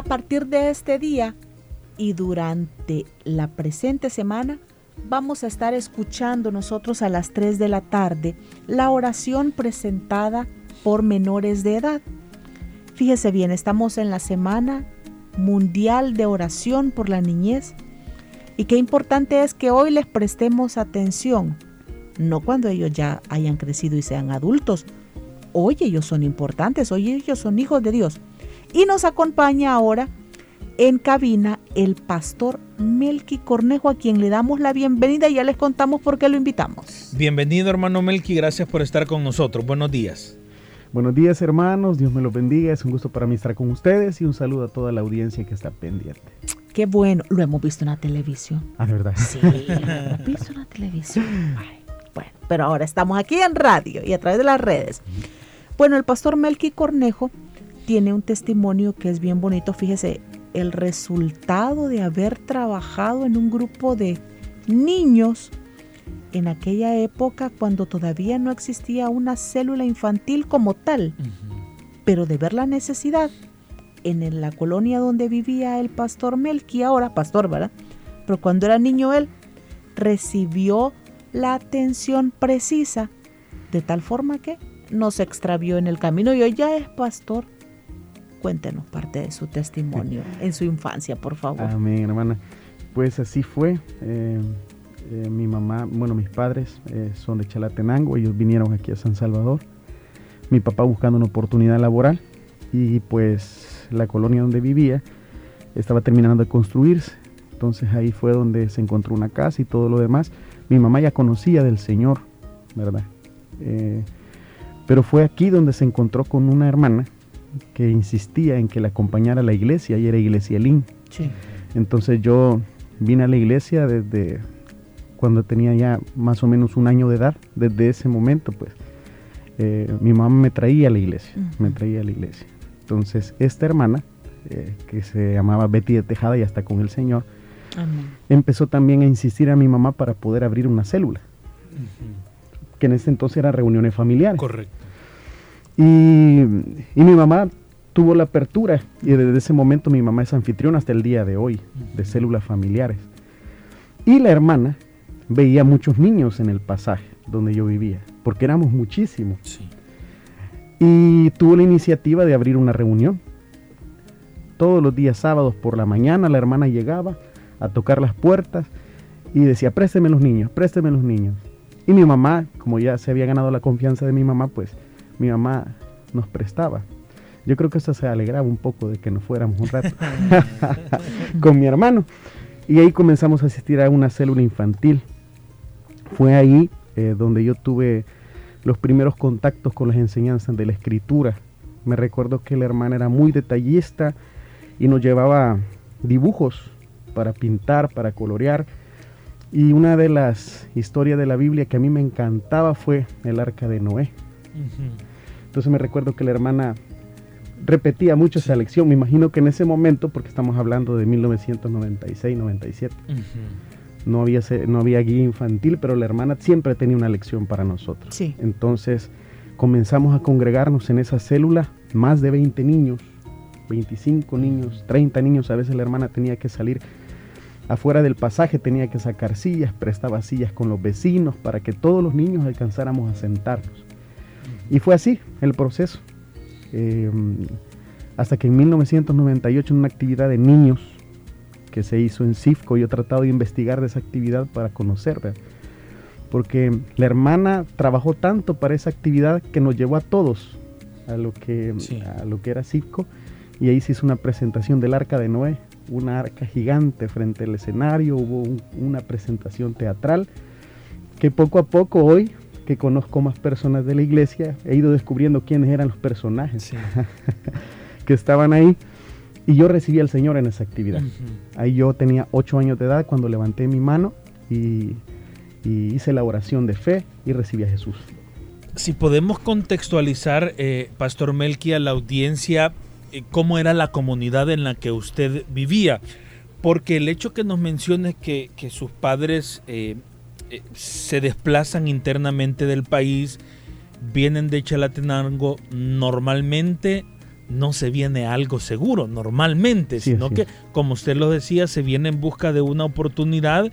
A partir de este día y durante la presente semana, vamos a estar escuchando nosotros a las 3 de la tarde la oración presentada por menores de edad. Fíjese bien, estamos en la Semana Mundial de Oración por la Niñez y qué importante es que hoy les prestemos atención, no cuando ellos ya hayan crecido y sean adultos. Hoy ellos son importantes, hoy ellos son hijos de Dios. Y nos acompaña ahora en cabina el pastor Melqui Cornejo, a quien le damos la bienvenida y ya les contamos por qué lo invitamos. Bienvenido hermano Melqui, gracias por estar con nosotros. Buenos días. Buenos días hermanos, Dios me los bendiga, es un gusto para mí estar con ustedes y un saludo a toda la audiencia que está pendiente. Qué bueno, lo hemos visto en la televisión. Ah, de verdad. Sí, lo hemos visto en la televisión. bueno, pero ahora estamos aquí en radio y a través de las redes. Bueno, el pastor Melqui Cornejo tiene un testimonio que es bien bonito. Fíjese, el resultado de haber trabajado en un grupo de niños en aquella época cuando todavía no existía una célula infantil como tal, pero de ver la necesidad en la colonia donde vivía el pastor Melqui, ahora pastor, ¿verdad? Pero cuando era niño él recibió la atención precisa de tal forma que no se extravió en el camino y hoy ya es pastor Cuéntenos parte de su testimonio en su infancia, por favor. Amén, hermana. Pues así fue. Eh, eh, mi mamá, bueno, mis padres eh, son de Chalatenango, ellos vinieron aquí a San Salvador. Mi papá buscando una oportunidad laboral y pues la colonia donde vivía estaba terminando de construirse. Entonces ahí fue donde se encontró una casa y todo lo demás. Mi mamá ya conocía del Señor, ¿verdad? pero fue aquí donde se encontró con una hermana que insistía en que la acompañara a la iglesia y era iglesia Lin. Entonces yo vine a la iglesia desde cuando tenía ya más o menos un año de edad. Desde ese momento, pues, eh, mi mamá me traía a la iglesia, me traía a la iglesia. Entonces esta hermana, eh, que se llamaba Betty de Tejada y hasta con el Señor, empezó también a insistir a mi mamá para poder abrir una célula. Que en ese entonces eran reuniones familiares. Correcto. Y, mi mamá tuvo la apertura y desde ese momento mi mamá es anfitriona hasta el día de hoy de células familiares. Y la hermana veía muchos niños en el pasaje donde yo vivía, porque éramos muchísimos. Y tuvo la iniciativa de abrir una reunión. Todos los días sábados por la mañana la hermana llegaba a tocar las puertas y decía, présteme los niños, présteme los niños. Y mi mamá, como ya se había ganado la confianza de mi mamá, pues mi mamá nos prestaba. Yo creo que eso se alegraba un poco de que nos fuéramos un rato con mi hermano. Y ahí comenzamos a asistir a una célula infantil. Fue ahí eh, donde yo tuve los primeros contactos con las enseñanzas de la escritura. Me recuerdo que la hermana era muy detallista y nos llevaba dibujos para pintar, para colorear. Y una de las historias de la Biblia que a mí me encantaba fue el arca de Noé. Entonces me recuerdo que la hermana repetía mucho esa lección. Me imagino que en ese momento, porque estamos hablando de 1996, 97, no, había, no había guía infantil, pero la hermana siempre tenía una lección para nosotros. Sí. Entonces comenzamos a congregarnos en esa célula, más de 20 niños, 25 niños, 30 niños. A veces la hermana tenía que salir afuera del pasaje, tenía que sacar sillas, prestaba sillas con los vecinos para que todos los niños alcanzáramos a sentarnos. Y fue así el proceso. Eh, hasta que en 1998 en una actividad de niños que se hizo en CIFCO, yo he tratado de investigar de esa actividad para conocer, porque la hermana trabajó tanto para esa actividad que nos llevó a todos a lo que, a lo que era CIFCO, y ahí se hizo una presentación del arca de Noé, una arca gigante frente al escenario, hubo una presentación teatral, que poco a poco hoy conozco más personas de la iglesia, he ido descubriendo quiénes eran los personajes. que estaban ahí. Y yo recibí al Señor en esa actividad. Ahí yo tenía ocho años de edad cuando levanté mi mano y, hice la oración de fe y recibí a Jesús. Si podemos contextualizar, eh, Pastor Melqui, a la audiencia, eh, cómo era la comunidad en la que usted vivía. Porque el hecho que nos mencione que, que sus padres eh, se desplazan internamente del país, vienen de Chalatenango, normalmente no se viene algo seguro, normalmente, sino que, como usted lo decía, se viene en busca de una oportunidad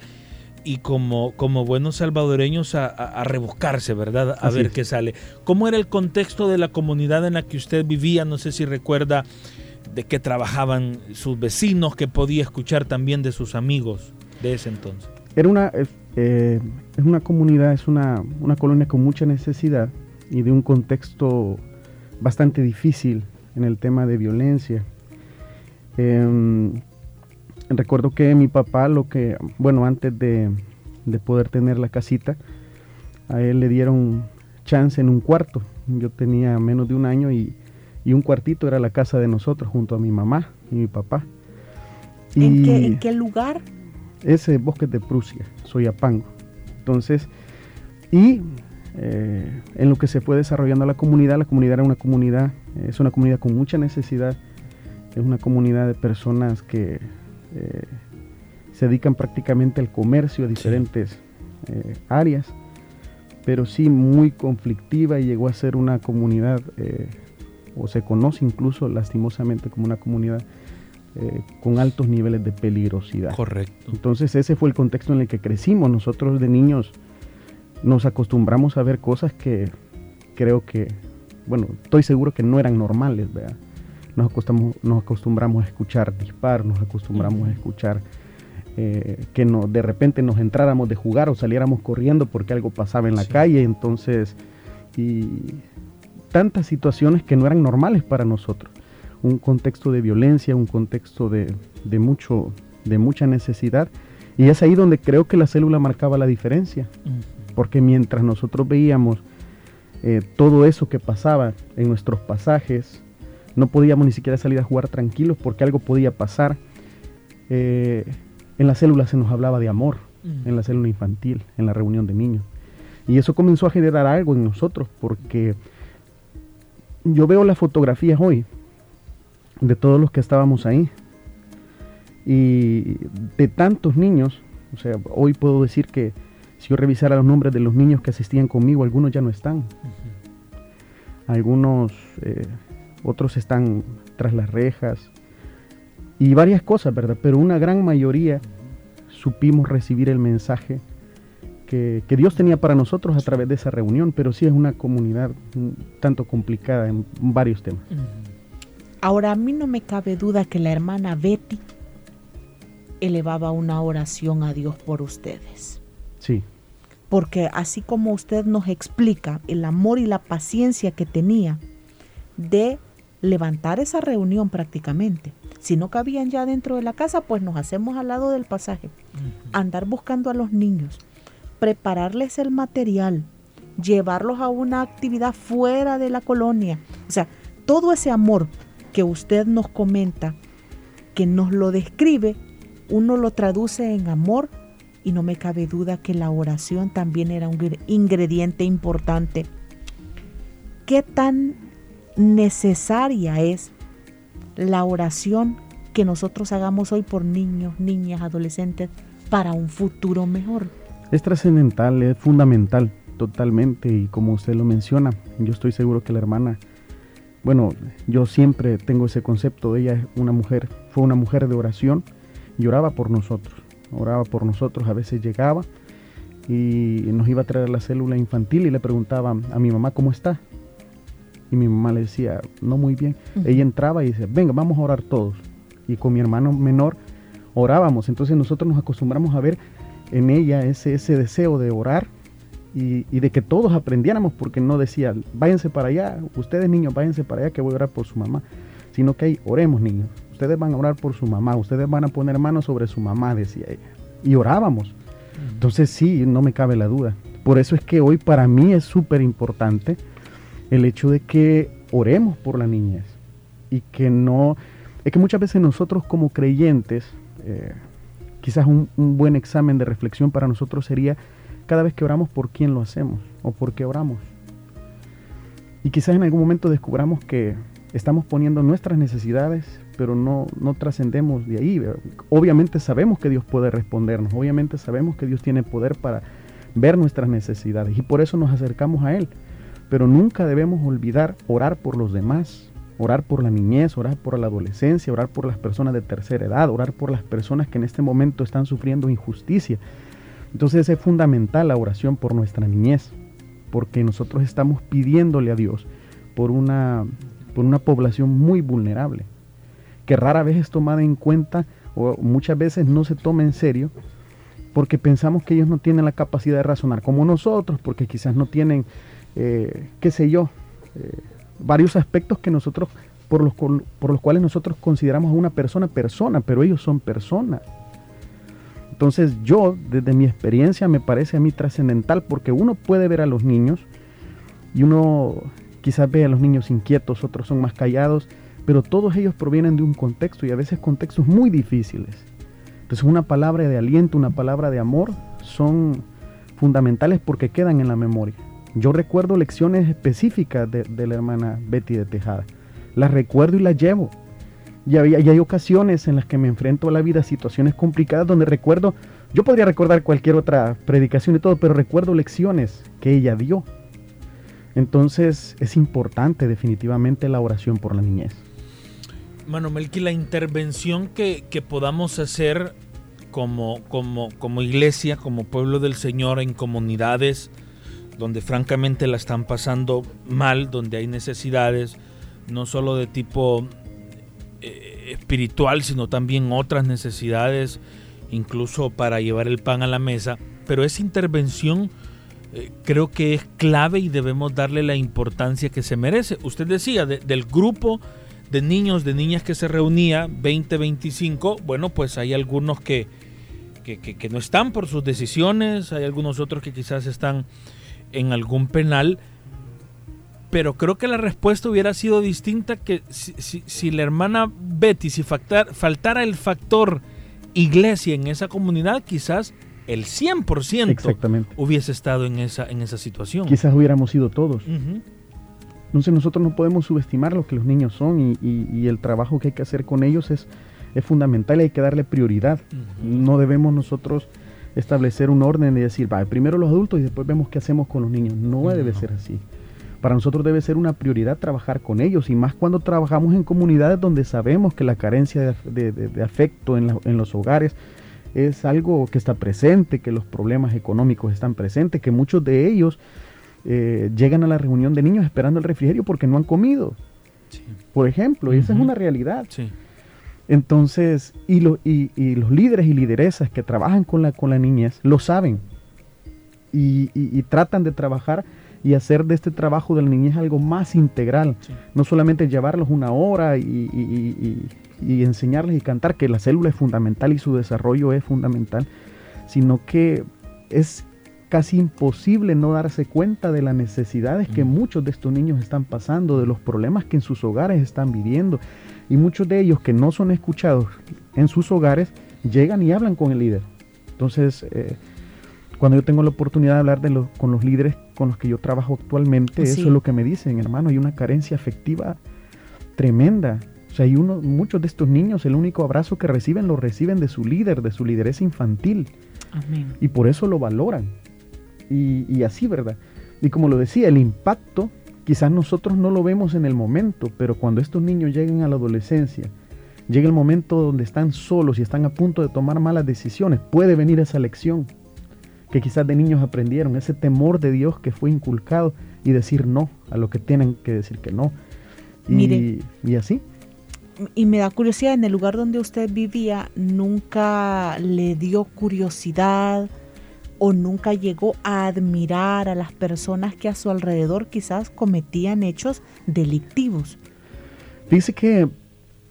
y como, como buenos salvadoreños a, rebuscarse, ¿verdad? A ver qué sale. ¿Cómo era el contexto de la comunidad en la que usted vivía? No sé si recuerda de qué trabajaban sus vecinos, que podía escuchar también de sus amigos de ese entonces. Era una, eh, es una comunidad, es una, una colonia con mucha necesidad y de un contexto bastante difícil en el tema de violencia. Em, recuerdo que mi papá, lo que, bueno, antes de, poder tener la casita, a él le dieron chance en un cuarto. Yo tenía menos de un año y, un cuartito era la casa de nosotros junto a mi mamá y mi papá. ¿En, qué, ¿En, qué, lugar? Ese bosque de Prusia, Soyapango. Entonces, y eh, en lo que se fue desarrollando la comunidad. La comunidad era una comunidad, es una comunidad con mucha necesidad, es una comunidad de personas que eh, se dedican prácticamente al comercio a diferentes eh, áreas, pero sí muy conflictiva y llegó a ser una comunidad, o se conoce incluso lastimosamente como una comunidad con altos niveles de peligrosidad. Correcto. Entonces ese fue el contexto en el que crecimos. Nosotros de niños nos acostumbramos a ver cosas que creo que, bueno, estoy seguro que no eran normales, ¿verdad? Nos acostumbramos, nos acostumbramos a escuchar disparos, nos acostumbramos a escuchar eh, que no, de repente nos entráramos de jugar o saliéramos corriendo porque algo pasaba en la calle, entonces, y tantas situaciones que no eran normales para nosotros. Un contexto de violencia, un contexto de, de mucho, de mucha necesidad, y es ahí donde creo que la célula marcaba la diferencia porque mientras nosotros veíamos eh, todo eso que pasaba en nuestros pasajes, no podíamos ni siquiera salir a jugar tranquilos porque algo podía pasar. Eh, en la célula se nos hablaba de amor, en la célula infantil, en la reunión de niños. Y eso comenzó a generar algo en nosotros porque yo veo las fotografías hoy de todos los que estábamos ahí y de tantos niños, o sea, hoy puedo decir que si yo revisara los nombres de los niños que asistían conmigo, algunos ya no están. Algunos, eh, otros están tras las rejas. Y varias cosas, ¿verdad? Pero una gran mayoría supimos recibir el mensaje que, Dios tenía para nosotros a través de esa reunión, pero sí es una comunidad tanto complicada en varios temas. Ahora, a mí no me cabe duda que la hermana Betty elevaba una oración a Dios por ustedes. Sí. Porque así como usted nos explica el amor y la paciencia que tenía de levantar esa reunión prácticamente. Si no cabían ya dentro de la casa, pues nos hacemos al lado del pasaje. Andar buscando a los niños, prepararles el material, llevarlos a una actividad fuera de la colonia. O sea, todo ese amor que usted nos comenta, que nos lo describe, uno lo traduce en amor y no me cabe duda que la oración también era un ingrediente importante. ¿Qué tan necesaria es la oración que nosotros hagamos hoy por niños, niñas, adolescentes para un futuro mejor? Es trascendental, es fundamental totalmente y como usted lo menciona, yo estoy seguro que la hermana, bueno, yo siempre tengo ese concepto, ella es una mujer, fue una mujer de oración y oraba por nosotros oraba por nosotros, a veces llegaba y nos iba a traer la célula infantil y le preguntaba a mi mamá cómo está. Y mi mamá le decía, no muy bien. Ella entraba y decía, venga, vamos a orar todos. Y con mi hermano menor orábamos. Entonces nosotros nos acostumbramos a ver en ella ese, ese deseo de orar y, y, de que todos aprendiéramos, porque no decía, váyanse para allá, ustedes niños, váyanse para allá que voy a orar por su mamá, sino que ahí oremos niños, ustedes van a orar por su mamá, ustedes van a poner manos sobre su mamá, decía ella. Y orábamos. Entonces sí, no me cabe la duda. Por eso es que hoy para mí es súper importante el hecho de que oremos por la niñez. y que no... Es que muchas veces nosotros como creyentes, eh, quizás un, un, buen examen de reflexión para nosotros sería cada vez que oramos por quién lo hacemos o por qué oramos. Y quizás en algún momento descubramos que estamos poniendo nuestras necesidades, pero no, no trascendemos de ahí. Obviamente sabemos que Dios puede respondernos, obviamente sabemos que Dios tiene poder para ver nuestras necesidades y por eso nos acercamos a Él. Pero nunca debemos olvidar orar por los demás, orar por la niñez, orar por la adolescencia, orar por las personas de tercera edad, orar por las personas que en este momento están sufriendo injusticia. Entonces es fundamental la oración por nuestra niñez, porque nosotros estamos pidiéndole a Dios por una, por una población muy vulnerable, que rara vez es tomada en cuenta o muchas veces no se toma en serio, porque pensamos que ellos no tienen la capacidad de razonar como nosotros, porque quizás no tienen, eh, qué sé yo, eh, varios aspectos que nosotros, por los, por los cuales nosotros consideramos a una persona persona, pero ellos son personas. Entonces yo, desde mi experiencia, me parece a mí trascendental porque uno puede ver a los niños y uno quizás ve a los niños inquietos, otros son más callados, pero todos ellos provienen de un contexto y a veces contextos muy difíciles. Entonces una palabra de aliento, una palabra de amor son fundamentales porque quedan en la memoria. Yo recuerdo lecciones específicas de, la hermana Betty de Tejada. Las recuerdo y las llevo. Y hay, y hay, ocasiones en las que me enfrento a la vida, situaciones complicadas, donde recuerdo, yo podría recordar cualquier otra predicación y todo, pero recuerdo lecciones que ella dio. Entonces es importante definitivamente la oración por la niñez. Mano Melqui, la intervención que, que podamos hacer como, como, como iglesia, como pueblo del Señor, en comunidades donde francamente la están pasando mal, donde hay necesidades, no solo de tipo espiritual, sino también otras necesidades, incluso para llevar el pan a la mesa. Pero esa intervención eh, creo que es clave y debemos darle la importancia que se merece. Usted decía, de, del grupo de niños, de niñas que se reunía, 20, 25, bueno, pues hay algunos que, que, que no están por sus decisiones, hay algunos otros que quizás están en algún penal, pero creo que la respuesta hubiera sido distinta que si, si, si la hermana Betty, si factar, faltara el factor iglesia en esa comunidad, quizás el 100% Exactamente. hubiese estado en esa, en esa situación. Quizás hubiéramos sido todos. Uh -huh. Entonces nosotros no podemos subestimar lo que los niños son y, y, y el trabajo que hay que hacer con ellos es, es fundamental y hay que darle prioridad. Uh -huh. No debemos nosotros establecer un orden y decir, va, primero los adultos y después vemos qué hacemos con los niños. No uh -huh. debe ser así. Para nosotros debe ser una prioridad trabajar con ellos y más cuando trabajamos en comunidades donde sabemos que la carencia de, de, afecto en, la, en los hogares es algo que está presente, que los problemas económicos están presentes, que muchos de ellos eh, llegan a la reunión de niños esperando el refrigerio porque no han comido. Sí. Por ejemplo, uh -huh. esa es una realidad. Sí. Entonces, y, lo, y, y, los líderes y lideresas que trabajan con la, con la niñez lo saben y, y tratan de trabajar y hacer de este trabajo de la niñez algo más integral. Sí. No solamente llevarlos una hora y, y, y, enseñarles y cantar, que la célula es fundamental y su desarrollo es fundamental, sino que es casi imposible no darse cuenta de las necesidades mm. que muchos de estos niños están pasando, de los problemas que en sus hogares están viviendo. Y muchos de ellos que no son escuchados en sus hogares llegan y hablan con el líder. Entonces, eh, cuando yo tengo la oportunidad de hablar de con los líderes con los que yo trabajo actualmente, sí. eso es lo que me dicen, hermano, hay una carencia afectiva tremenda. O sea, hay uno, muchos de estos niños, el único abrazo que reciben lo reciben de su líder, de su lideresa infantil. Amén. Y por eso lo valoran. Y, y así, ¿verdad? Y como lo decía, el impacto quizás nosotros no lo vemos en el momento, pero cuando estos niños lleguen a la adolescencia, llega el momento donde están solos y están a punto de tomar malas decisiones, puede venir esa lección que quizás de niños aprendieron, ese temor de Dios que fue inculcado y decir no a lo que tienen que decir que no. Y, Mire, y así. Y me da curiosidad, en el lugar donde usted vivía, ¿nunca le dio curiosidad o nunca llegó a admirar a las personas que a su alrededor quizás cometían hechos delictivos? Dice que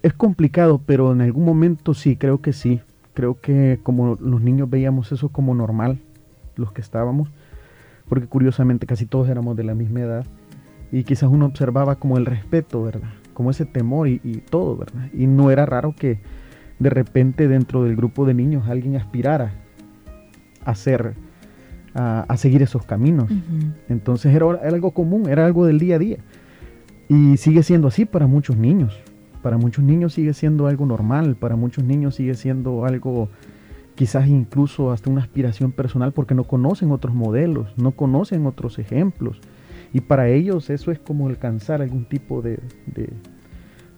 es complicado, pero en algún momento sí, creo que sí. Creo que como los niños veíamos eso como normal, los que estábamos, porque curiosamente casi todos éramos de la misma edad y quizás uno observaba como el respeto, ¿verdad? como ese temor y, y todo, ¿verdad? Y no era raro que de repente dentro del grupo de niños alguien aspirara a ser, a, a seguir esos caminos. Entonces era, era algo común, era algo del día a día. Y sigue siendo así para muchos niños. Para muchos niños sigue siendo algo normal, para muchos niños sigue siendo algo quizás incluso hasta una aspiración personal porque no conocen otros modelos, no conocen otros ejemplos. Y para ellos eso es como alcanzar algún tipo de,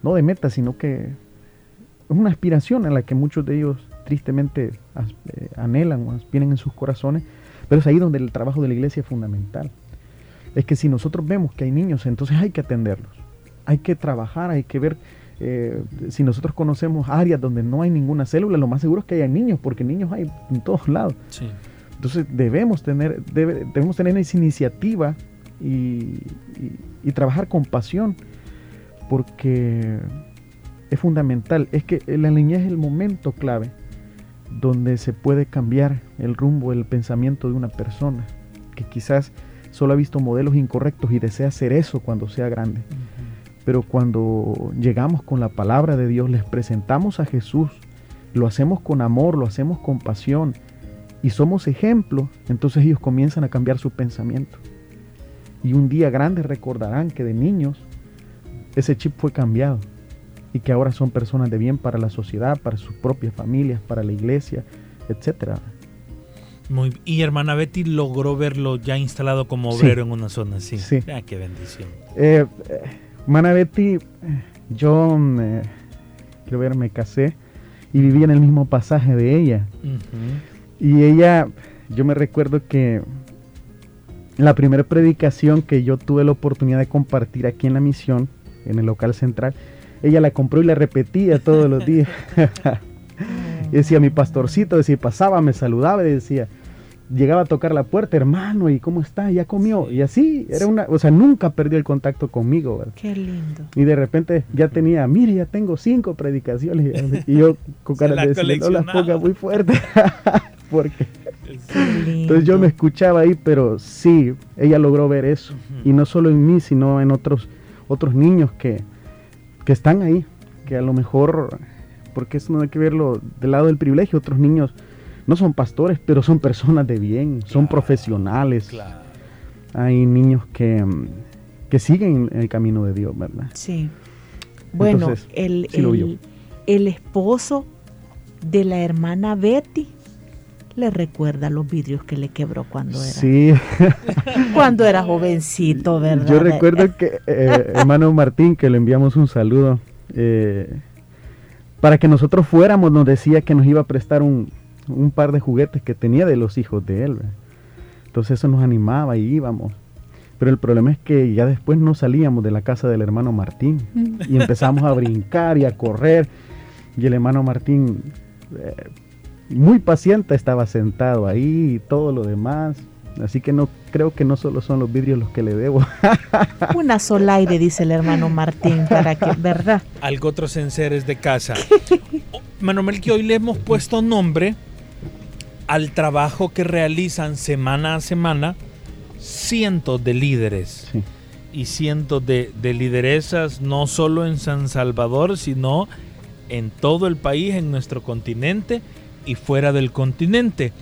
no de meta, sino que es una aspiración a la que muchos de ellos tristemente eh, anhelan o aspiran en sus corazones, pero es ahí donde el trabajo de la iglesia es fundamental. Es que si nosotros vemos que hay niños, entonces hay que atenderlos, hay que trabajar, hay que ver eh, si nosotros conocemos áreas donde no hay ninguna célula, lo más seguro es que haya niños, porque niños hay en todos lados. Sí. Entonces debemos tener, debe- debemos tener esa iniciativa y, y- y trabajar con pasión, porque es fundamental. Es que la niñez es el momento clave donde se puede cambiar el rumbo, el pensamiento de una persona que quizás solo ha visto modelos incorrectos y desea hacer eso cuando sea grande. Pero cuando llegamos con la palabra de Dios, les presentamos a Jesús, lo hacemos con amor, lo hacemos con pasión y somos ejemplo, entonces ellos comienzan a cambiar su pensamiento. Y un día grande recordarán que de niños ese chip fue cambiado y que ahora son personas de bien para la sociedad, para sus propias familias, para la iglesia, etcétera. Muy, y hermana Betty logró verlo ya instalado como Sí. obrero en una zona así. Sí. Ah, qué bendición. Eh, eh, Mana Betty, yo eh, quiero ver, me casé y viví en el mismo pasaje de ella. Y ella, yo me recuerdo que la primera predicación que yo tuve la oportunidad de compartir aquí en la misión, en el local central, ella la compró y la repetía todos los días. y decía, mi pastorcito, decía, pasaba, me saludaba y decía, llegaba a tocar la puerta, hermano, ¿y cómo está? ¿Ya comió? Y así, era una, o sea, nunca perdió el contacto conmigo, ¿verdad? Qué lindo. Y de repente ya tenía, mire, ya tengo cinco predicaciones. Y yo con cara la de decirle, no las ponga muy fuerte. Porque entonces yo me escuchaba ahí, pero sí, ella logró ver eso. Y no solo en mí, sino en otros, otros niños que, que están ahí. Que a lo mejor, porque eso no hay que verlo del lado del privilegio, otros niños no son pastores, pero son personas de bien, son profesionales. Claro. Hay niños que, mm, que siguen el camino de Dios, ¿verdad? Sí. Bueno, Entonces, el, sí lo vio. el, el esposo de la hermana Betty le recuerda los vidrios que le quebró cuando era, Sí, cuando era jovencito, ¿verdad? yo recuerdo que eh, hermano Martín, que le enviamos un saludo, eh, para que nosotros fuéramos, nos decía que nos iba a prestar un, un par de juguetes que tenía de los hijos de él. ¿verdad? Entonces eso nos animaba y íbamos. Pero el problema es que ya después no salíamos de la casa del hermano Martín y empezamos a brincar y a correr. Y el hermano Martín, eh, muy paciente, estaba sentado ahí y todo lo demás. Así que no creo que no solo son los vidrios los que le debo. Una solaire, dice el hermano Martín, para que, ¿verdad? Algo otros enseres de casa. Manuel, que hoy le hemos puesto nombre al trabajo que realizan semana a semana cientos de líderes Sí. y cientos de, de lideresas, no solo en San Salvador, sino en todo el país, en nuestro continente y fuera del continente.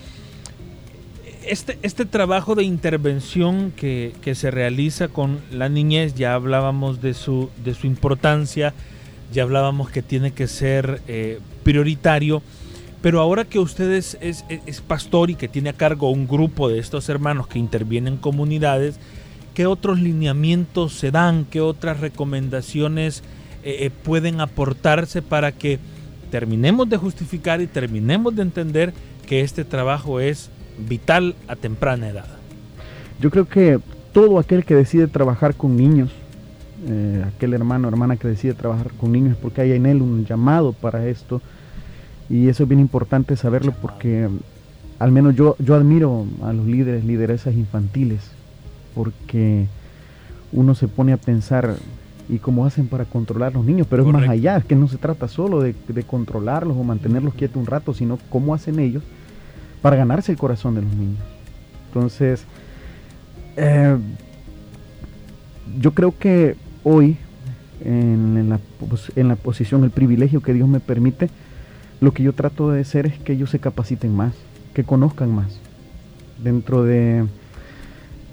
Este, este trabajo de intervención que, que se realiza con la niñez, ya hablábamos de su, de su importancia, ya hablábamos que tiene que ser eh, prioritario, pero ahora que usted es, es- es pastor y que tiene a cargo un grupo de estos hermanos que intervienen en comunidades, ¿qué otros lineamientos se dan? ¿Qué otras recomendaciones eh, eh, pueden aportarse para que terminemos de justificar y terminemos de entender que este trabajo es vital a temprana edad? Yo creo que todo aquel que decide trabajar con niños, eh, aquel hermano o hermana que decide trabajar con niños es porque hay en él un llamado para esto. Y eso es bien importante saberlo porque al menos yo, yo admiro a los líderes, lideresas infantiles, porque uno se pone a pensar y cómo hacen para controlar a los niños, pero es más allá, es que no se trata solo de, de controlarlos o mantenerlos quietos un rato, sino cómo hacen ellos para ganarse el corazón de los niños. Entonces, eh, yo creo que hoy en, la, en la posición, el privilegio que Dios me permite, lo que yo trato de hacer es que ellos se capaciten más, que conozcan más. Dentro de,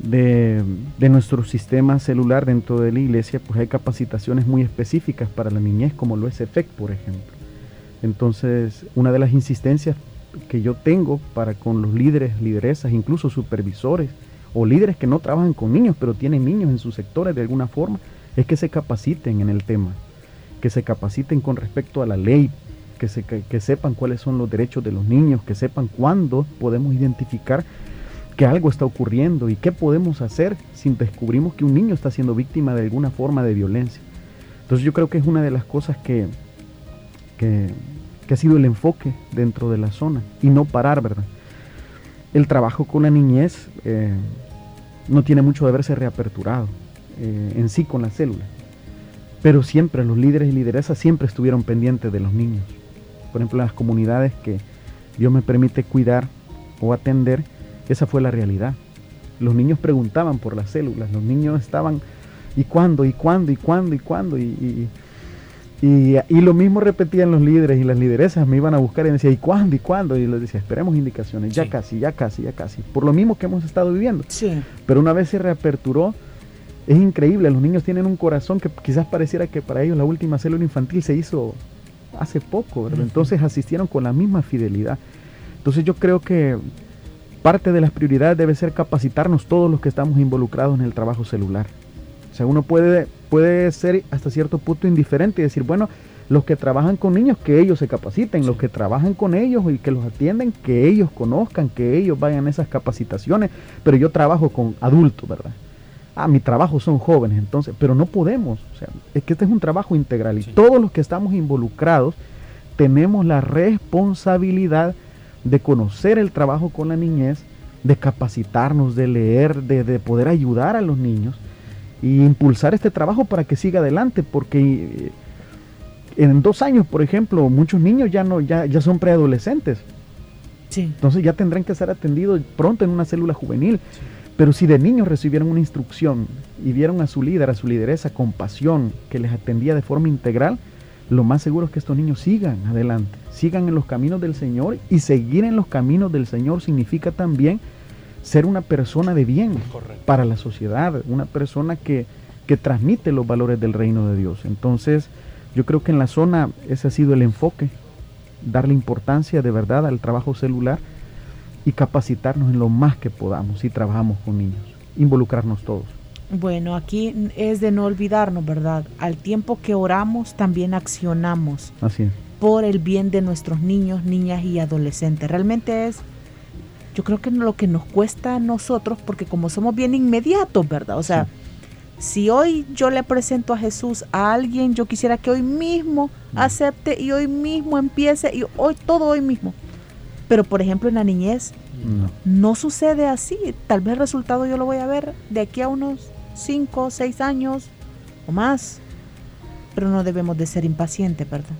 de, nuestro sistema celular, dentro de la iglesia, pues hay capacitaciones muy específicas para la niñez, como lo es EFEC, por ejemplo. Entonces, una de las insistencias que yo tengo para con los líderes, lideresas, incluso supervisores o líderes que no trabajan con niños, pero tienen niños en sus sectores de alguna forma, es que se capaciten en el tema, que se capaciten con respecto a la ley, que, se, que, sepan cuáles son los derechos de los niños, que sepan cuándo podemos identificar que algo está ocurriendo y qué podemos hacer si descubrimos que un niño está siendo víctima de alguna forma de violencia. Entonces yo creo que es una de las cosas que, que, ha sido el enfoque dentro de la zona y no parar, ¿verdad? El trabajo con la niñez eh, no tiene mucho de haberse reaperturado eh, en sí con la célula, pero siempre los líderes y lideresas siempre estuvieron pendientes de los niños por ejemplo, las comunidades que Dios me permite cuidar o atender, esa fue la realidad. Los niños preguntaban por las células, los niños estaban, ¿y cuándo? ¿y cuándo? ¿y cuándo? ¿y cuándo? Y, y, lo mismo repetían los líderes y las lideresas, me iban a buscar y me decían, ¿y cuándo? ¿y cuándo? Y les decía, esperemos indicaciones, ya casi, ya casi, ya casi, por lo mismo que hemos estado viviendo. Sí. Pero una vez se reaperturó, es increíble, los niños tienen un corazón que quizás pareciera que para ellos la última célula infantil se hizo hace poco, ¿verdad? Entonces asistieron con la misma fidelidad. Entonces yo creo que parte de las prioridades debe ser capacitarnos todos los que estamos involucrados en el trabajo celular. O sea, uno puede, puede ser hasta cierto punto indiferente y decir, bueno, los que trabajan con niños, que ellos se capaciten, los que trabajan con ellos y que los atienden, que ellos conozcan, que ellos vayan a esas capacitaciones, pero yo trabajo con adultos, ¿verdad? Ah, mi trabajo son jóvenes, entonces, pero no podemos, o sea, es que este es un trabajo integral y todos los que estamos involucrados tenemos la responsabilidad de conocer el trabajo con la niñez, de capacitarnos, de leer, de, poder ayudar a los niños y impulsar este trabajo para que siga adelante, porque eh, en dos años, por ejemplo, muchos niños ya no, ya, ya son preadolescentes. Sí. Entonces ya tendrán que ser atendidos pronto en una célula juvenil. Pero si de niños recibieron una instrucción y vieron a su líder, a su lideresa con pasión, que les atendía de forma integral, lo más seguro es que estos niños sigan adelante, sigan en los caminos del Señor y seguir en los caminos del Señor significa también ser una persona de bien para la sociedad, una persona que, que transmite los valores del reino de Dios. Entonces, yo creo que en la zona ese ha sido el enfoque, darle importancia de verdad al trabajo celular y capacitarnos en lo más que podamos si trabajamos con niños, involucrarnos todos. Bueno, aquí es de no olvidarnos, ¿verdad? Al tiempo que oramos, también accionamos. Así Por el bien de nuestros niños, niñas y adolescentes. Realmente es, yo creo que lo que nos cuesta a nosotros, porque como somos bien inmediatos, ¿verdad? O sea, si hoy yo le presento a Jesús a alguien, yo quisiera que hoy mismo mm. acepte y hoy mismo empiece y hoy todo hoy mismo. Pero por ejemplo en la niñez no. sucede así. Tal vez el resultado yo lo voy a ver de aquí a unos 5, 6 años o más. Pero no debemos de ser impacientes, ¿verdad?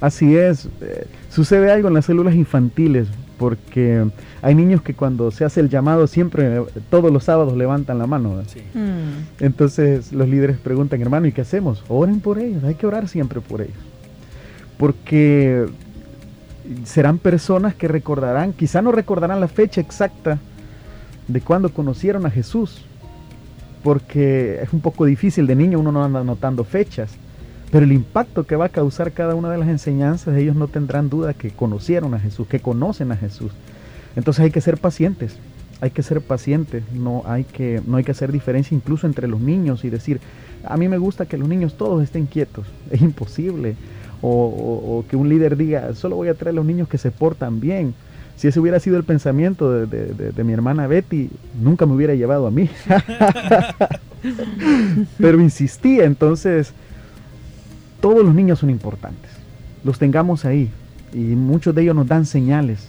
Así es. Eh, sucede algo en las células infantiles porque hay niños que cuando se hace el llamado siempre, todos los sábados levantan la mano. Mm. Entonces los líderes preguntan, hermano, ¿y qué hacemos? Oren por ellos, hay que orar siempre por ellos. Porque serán personas que recordarán, quizá no recordarán la fecha exacta de cuando conocieron a Jesús, porque es un poco difícil de niño, uno no anda anotando fechas, pero el impacto que va a causar cada una de las enseñanzas, ellos no tendrán duda que conocieron a Jesús, que conocen a Jesús. Entonces hay que ser pacientes, hay que ser pacientes, no hay que, no hay que hacer diferencia incluso entre los niños y decir, a mí me gusta que los niños todos estén quietos, es imposible o, que un líder diga, solo voy a traer a los niños que se portan bien. Si ese hubiera sido el pensamiento de, mi hermana Betty, nunca me hubiera llevado a mí. Pero insistía, entonces, todos los niños son importantes. Los tengamos ahí. Y muchos de ellos nos dan señales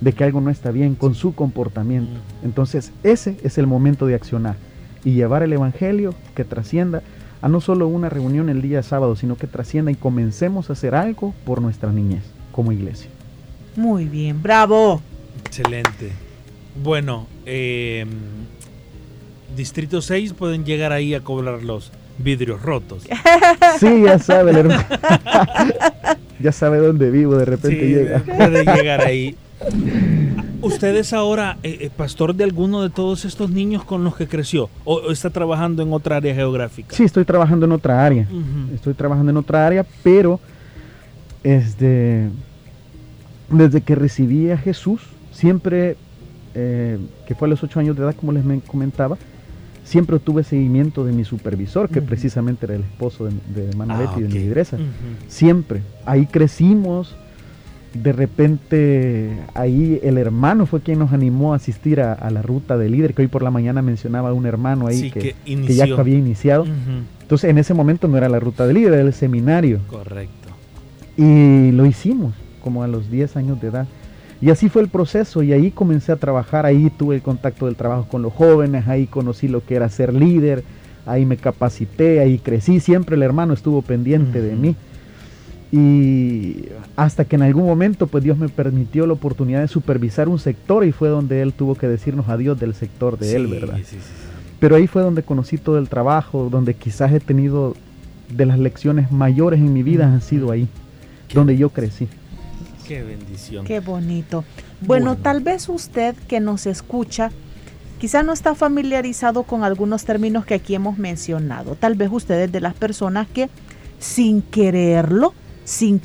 de que algo no está bien con su comportamiento. Entonces, ese es el momento de accionar y llevar el Evangelio que trascienda a no solo una reunión el día sábado, sino que trascienda y comencemos a hacer algo por nuestra niñez como iglesia. Muy bien, bravo. Excelente. Bueno, em, Distrito 6 pueden llegar ahí a cobrar los vidrios rotos. Sí, ya sabe, el hermano. ya sabe dónde vivo, de repente Sí, llega. Puede llegar ahí. ¿Usted es ahora eh, eh, pastor de alguno de todos estos niños con los que creció? ¿O, o está trabajando en otra área geográfica? Sí, estoy trabajando en otra área. Estoy trabajando en otra área, pero este, desde que recibí a Jesús, siempre, eh, que fue a los ocho años de edad, como les men- comentaba, siempre tuve seguimiento de mi supervisor, que precisamente era el esposo de, de Ah, Betty, de mi lideresa. Ujú. Siempre. Ahí crecimos. De repente, ahí el hermano fue quien nos animó a asistir a, a la ruta de líder, que hoy por la mañana mencionaba un hermano ahí Sí, que, que que ya había iniciado. Entonces, en ese momento no era la ruta de líder, era el seminario. Correcto. Y lo hicimos como a los 10 años de edad. Y así fue el proceso y ahí comencé a trabajar, ahí tuve el contacto del trabajo con los jóvenes, ahí conocí lo que era ser líder, ahí me capacité, ahí crecí, siempre el hermano estuvo pendiente de mí. Y hasta que en algún momento pues Dios me permitió la oportunidad de supervisar un sector y fue donde él tuvo que decirnos adiós del sector de él, Sí, ¿verdad? sí, sí, sí. Pero ahí fue donde conocí todo el trabajo, donde quizás he tenido de las lecciones mayores en mi vida han sido ahí, donde yo crecí. Qué bendición. Qué bonito. Bueno, Bueno. tal vez usted que nos escucha quizá no está familiarizado con algunos términos que aquí hemos mencionado. Tal vez usted es de las personas que sin quererlo, sin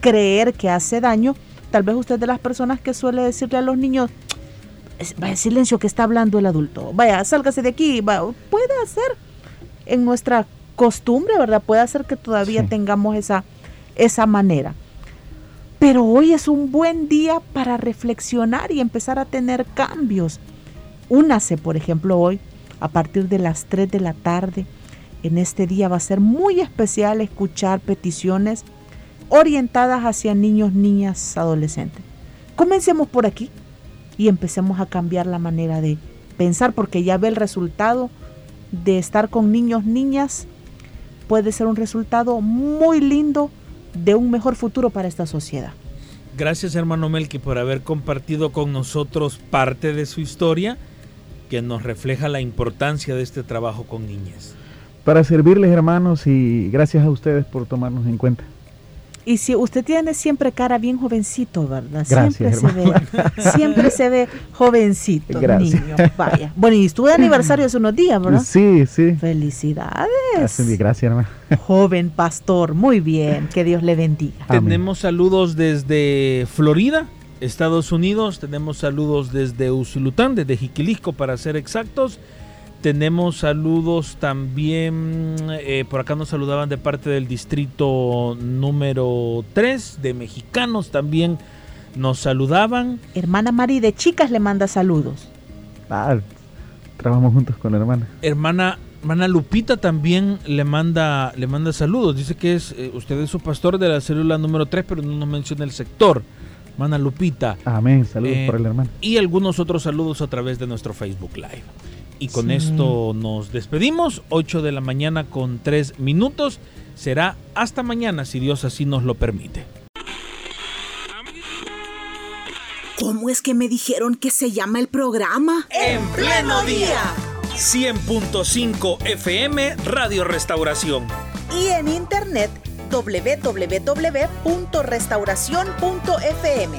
creer que hace daño, tal vez usted es de las personas que suele decirle a los niños, "Es- vaya silencio que está hablando el adulto, vaya, sálgase de aquí, va". puede hacer en nuestra costumbre, ¿verdad? Puede hacer que todavía Sí. tengamos esa, esa manera. Pero hoy es un buen día para reflexionar y empezar a tener cambios. Únase, por ejemplo, hoy a partir de las 3 de la tarde. En este día va a ser muy especial escuchar peticiones orientadas hacia niños, niñas, adolescentes. Comencemos por aquí y empecemos a cambiar la manera de pensar porque ya ve el resultado de estar con niños, niñas. Puede ser un resultado muy lindo de un mejor futuro para esta sociedad. Gracias hermano Melqui por haber compartido con nosotros parte de su historia que nos refleja la importancia de este trabajo con niñas. Para servirles hermanos y gracias a ustedes por tomarnos en cuenta. Y si usted tiene siempre cara bien jovencito, ¿verdad? Gracias, siempre se ve, siempre se ve jovencito, Gracias. niño. Vaya. Bueno, y estuvo de aniversario hace unos días, ¿verdad? Sí, sí. Felicidades. Así, Gracias hermano. Joven pastor, muy bien, que Dios le bendiga. Amén. Tenemos saludos desde Florida, Estados Unidos, tenemos saludos desde Usulután, desde Jiquilisco para ser exactos. Tenemos saludos también, eh, por acá nos saludaban de parte del distrito número 3, de mexicanos también nos saludaban. Hermana Mari de Chicas le manda saludos. Ah, trabajamos juntos con la hermana. Hermana, hermana Lupita también le manda, le manda saludos. Dice que es eh, usted es su pastor de la célula número 3, pero no nos menciona el sector. Hermana Lupita. Amén. Saludos Eh, por el hermano. Y algunos otros saludos a través de nuestro Facebook Live. Y con Sí. esto nos despedimos. 8 de la mañana con 3 minutos. Será hasta mañana si Dios así nos lo permite. ¿Cómo es que me dijeron que se llama el programa? En pleno día. 100.5 FM Radio Restauración. Y en internet www.restauración.fm.